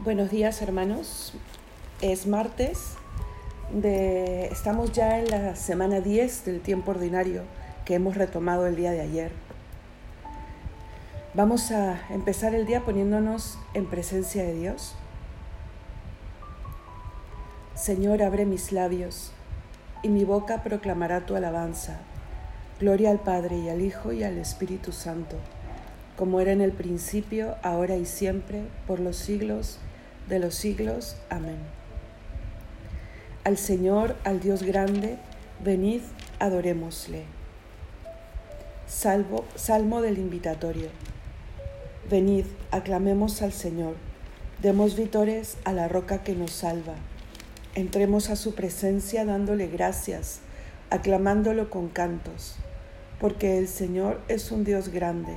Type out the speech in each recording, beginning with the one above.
Buenos días hermanos, es martes, de, estamos ya en la semana 10 del tiempo ordinario que hemos retomado el día de ayer. Vamos a empezar el día poniéndonos en presencia de Dios. Señor, abre mis labios y mi boca proclamará tu alabanza. Gloria al Padre y al Hijo y al Espíritu Santo como era en el principio, ahora y siempre, por los siglos de los siglos. Amén. Al Señor, al Dios grande, venid, adorémosle. Salvo, salmo del invitatorio. Venid, aclamemos al Señor, demos vítores a la roca que nos salva. Entremos a su presencia dándole gracias, aclamándolo con cantos, porque el Señor es un Dios grande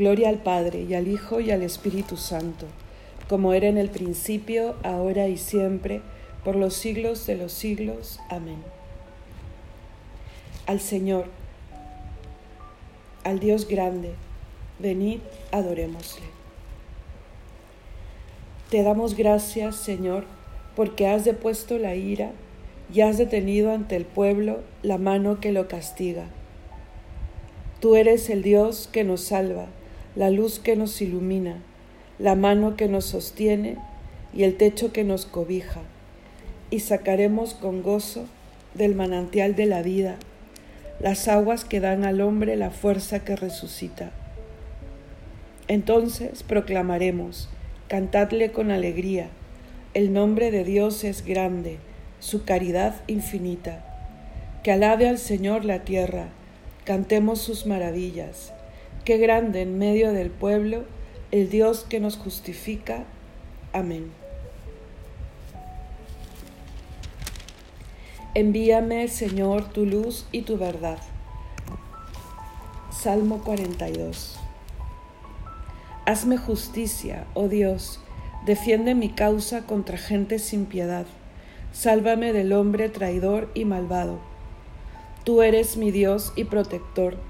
Gloria al Padre y al Hijo y al Espíritu Santo, como era en el principio, ahora y siempre, por los siglos de los siglos. Amén. Al Señor, al Dios grande, venid, adorémosle. Te damos gracias, Señor, porque has depuesto la ira y has detenido ante el pueblo la mano que lo castiga. Tú eres el Dios que nos salva la luz que nos ilumina, la mano que nos sostiene y el techo que nos cobija, y sacaremos con gozo del manantial de la vida las aguas que dan al hombre la fuerza que resucita. Entonces proclamaremos, cantadle con alegría, el nombre de Dios es grande, su caridad infinita. Que alabe al Señor la tierra, cantemos sus maravillas Qué grande en medio del pueblo el Dios que nos justifica. Amén. Envíame, Señor, tu luz y tu verdad. Salmo 42. Hazme justicia, oh Dios, defiende mi causa contra gente sin piedad. Sálvame del hombre traidor y malvado. Tú eres mi Dios y protector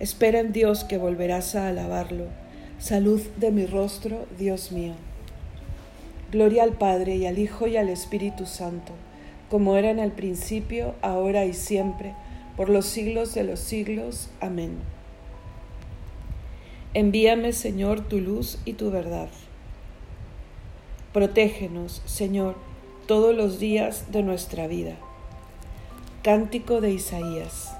Espera en Dios que volverás a alabarlo. Salud de mi rostro, Dios mío. Gloria al Padre y al Hijo y al Espíritu Santo, como era en el principio, ahora y siempre, por los siglos de los siglos. Amén. Envíame, Señor, tu luz y tu verdad. Protégenos, Señor, todos los días de nuestra vida. Cántico de Isaías.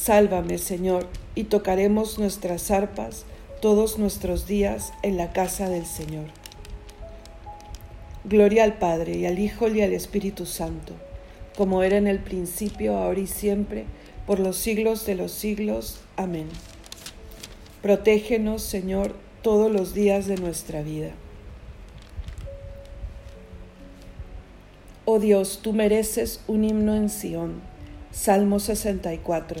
Sálvame, Señor, y tocaremos nuestras arpas todos nuestros días en la casa del Señor. Gloria al Padre y al Hijo y al Espíritu Santo, como era en el principio, ahora y siempre, por los siglos de los siglos. Amén. Protégenos, Señor, todos los días de nuestra vida. Oh Dios, tú mereces un himno en Sión. Salmo 64.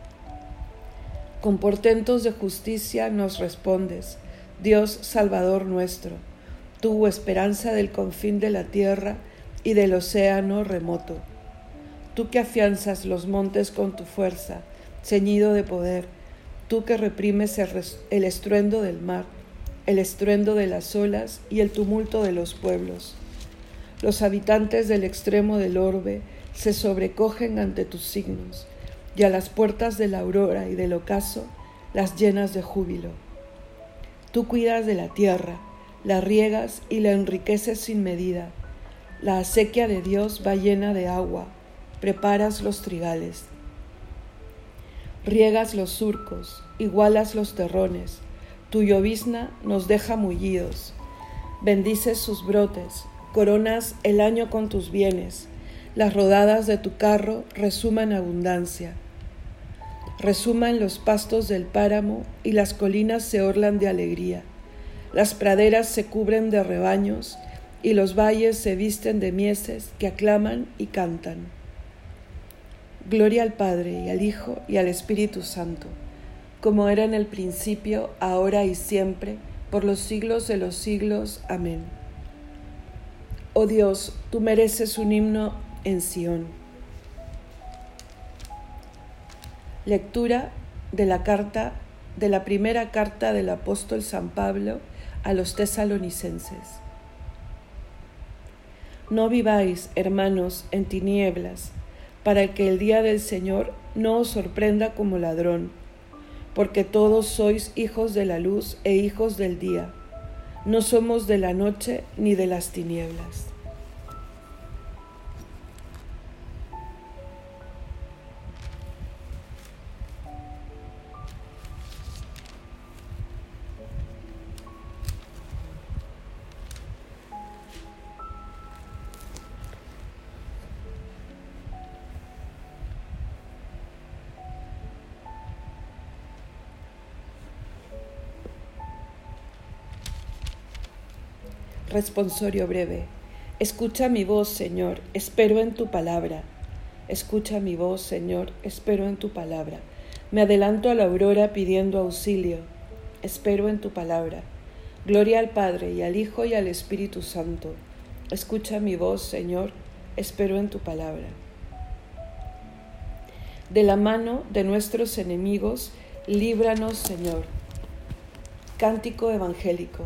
Con portentos de justicia nos respondes, Dios Salvador nuestro, tú esperanza del confín de la tierra y del océano remoto. Tú que afianzas los montes con tu fuerza, ceñido de poder, tú que reprimes el estruendo del mar, el estruendo de las olas y el tumulto de los pueblos los habitantes del extremo del orbe se sobrecogen ante tus signos, y a las puertas de la aurora y del ocaso las llenas de júbilo. Tú cuidas de la tierra, la riegas y la enriqueces sin medida. La acequia de Dios va llena de agua, preparas los trigales. Riegas los surcos, igualas los terrones, tu llovizna nos deja mullidos. Bendices sus brotes, coronas el año con tus bienes, las rodadas de tu carro resuman abundancia. Resuman los pastos del páramo y las colinas se orlan de alegría. Las praderas se cubren de rebaños y los valles se visten de mieses que aclaman y cantan. Gloria al Padre y al Hijo y al Espíritu Santo, como era en el principio, ahora y siempre, por los siglos de los siglos. Amén. Oh Dios, tú mereces un himno en Sión. Lectura de la carta de la primera carta del apóstol San Pablo a los tesalonicenses. No viváis, hermanos, en tinieblas, para que el día del Señor no os sorprenda como ladrón, porque todos sois hijos de la luz e hijos del día no somos de la noche ni de las tinieblas. Responsorio breve. Escucha mi voz, Señor, espero en tu palabra. Escucha mi voz, Señor, espero en tu palabra. Me adelanto a la aurora pidiendo auxilio. Espero en tu palabra. Gloria al Padre y al Hijo y al Espíritu Santo. Escucha mi voz, Señor, espero en tu palabra. De la mano de nuestros enemigos, líbranos, Señor. Cántico evangélico.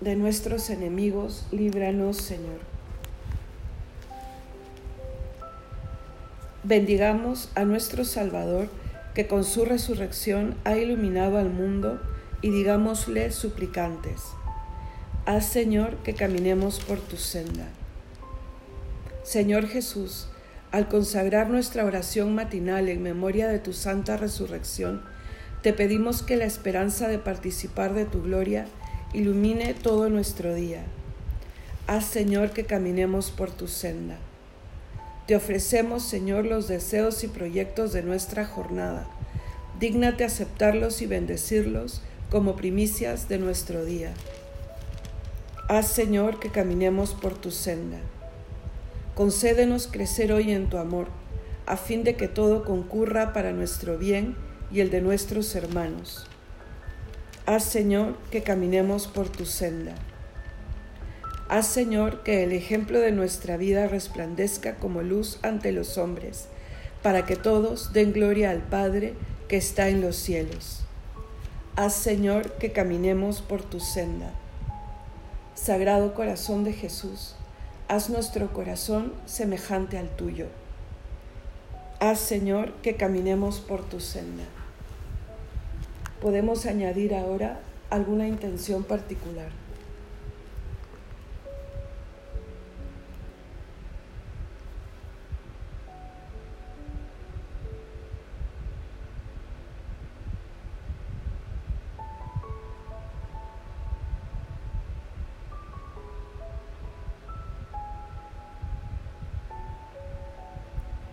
de nuestros enemigos, líbranos, Señor. Bendigamos a nuestro Salvador, que con su resurrección ha iluminado al mundo, y digámosle suplicantes, haz Señor que caminemos por tu senda. Señor Jesús, al consagrar nuestra oración matinal en memoria de tu santa resurrección, te pedimos que la esperanza de participar de tu gloria ilumine todo nuestro día. Haz, Señor, que caminemos por tu senda. Te ofrecemos, Señor, los deseos y proyectos de nuestra jornada. Dígnate aceptarlos y bendecirlos como primicias de nuestro día. Haz, Señor, que caminemos por tu senda. Concédenos crecer hoy en tu amor, a fin de que todo concurra para nuestro bien y el de nuestros hermanos. Haz, Señor, que caminemos por tu senda. Haz, Señor, que el ejemplo de nuestra vida resplandezca como luz ante los hombres, para que todos den gloria al Padre que está en los cielos. Haz, Señor, que caminemos por tu senda. Sagrado corazón de Jesús, haz nuestro corazón semejante al tuyo. Haz, Señor, que caminemos por tu senda. Podemos añadir ahora alguna intención particular.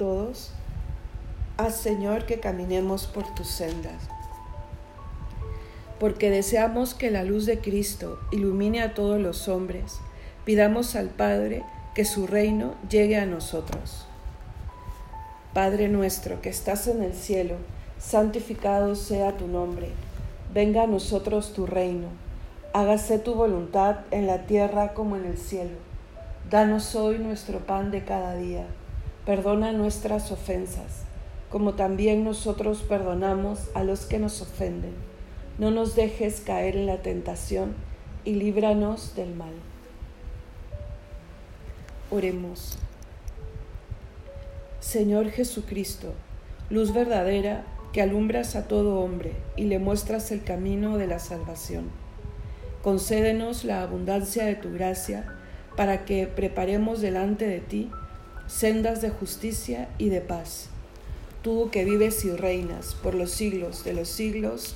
todos, haz Señor que caminemos por tus sendas. Porque deseamos que la luz de Cristo ilumine a todos los hombres, pidamos al Padre que su reino llegue a nosotros. Padre nuestro que estás en el cielo, santificado sea tu nombre, venga a nosotros tu reino, hágase tu voluntad en la tierra como en el cielo. Danos hoy nuestro pan de cada día Perdona nuestras ofensas, como también nosotros perdonamos a los que nos ofenden. No nos dejes caer en la tentación y líbranos del mal. Oremos. Señor Jesucristo, luz verdadera que alumbras a todo hombre y le muestras el camino de la salvación. Concédenos la abundancia de tu gracia para que preparemos delante de ti sendas de justicia y de paz. Tú que vives y reinas por los siglos de los siglos.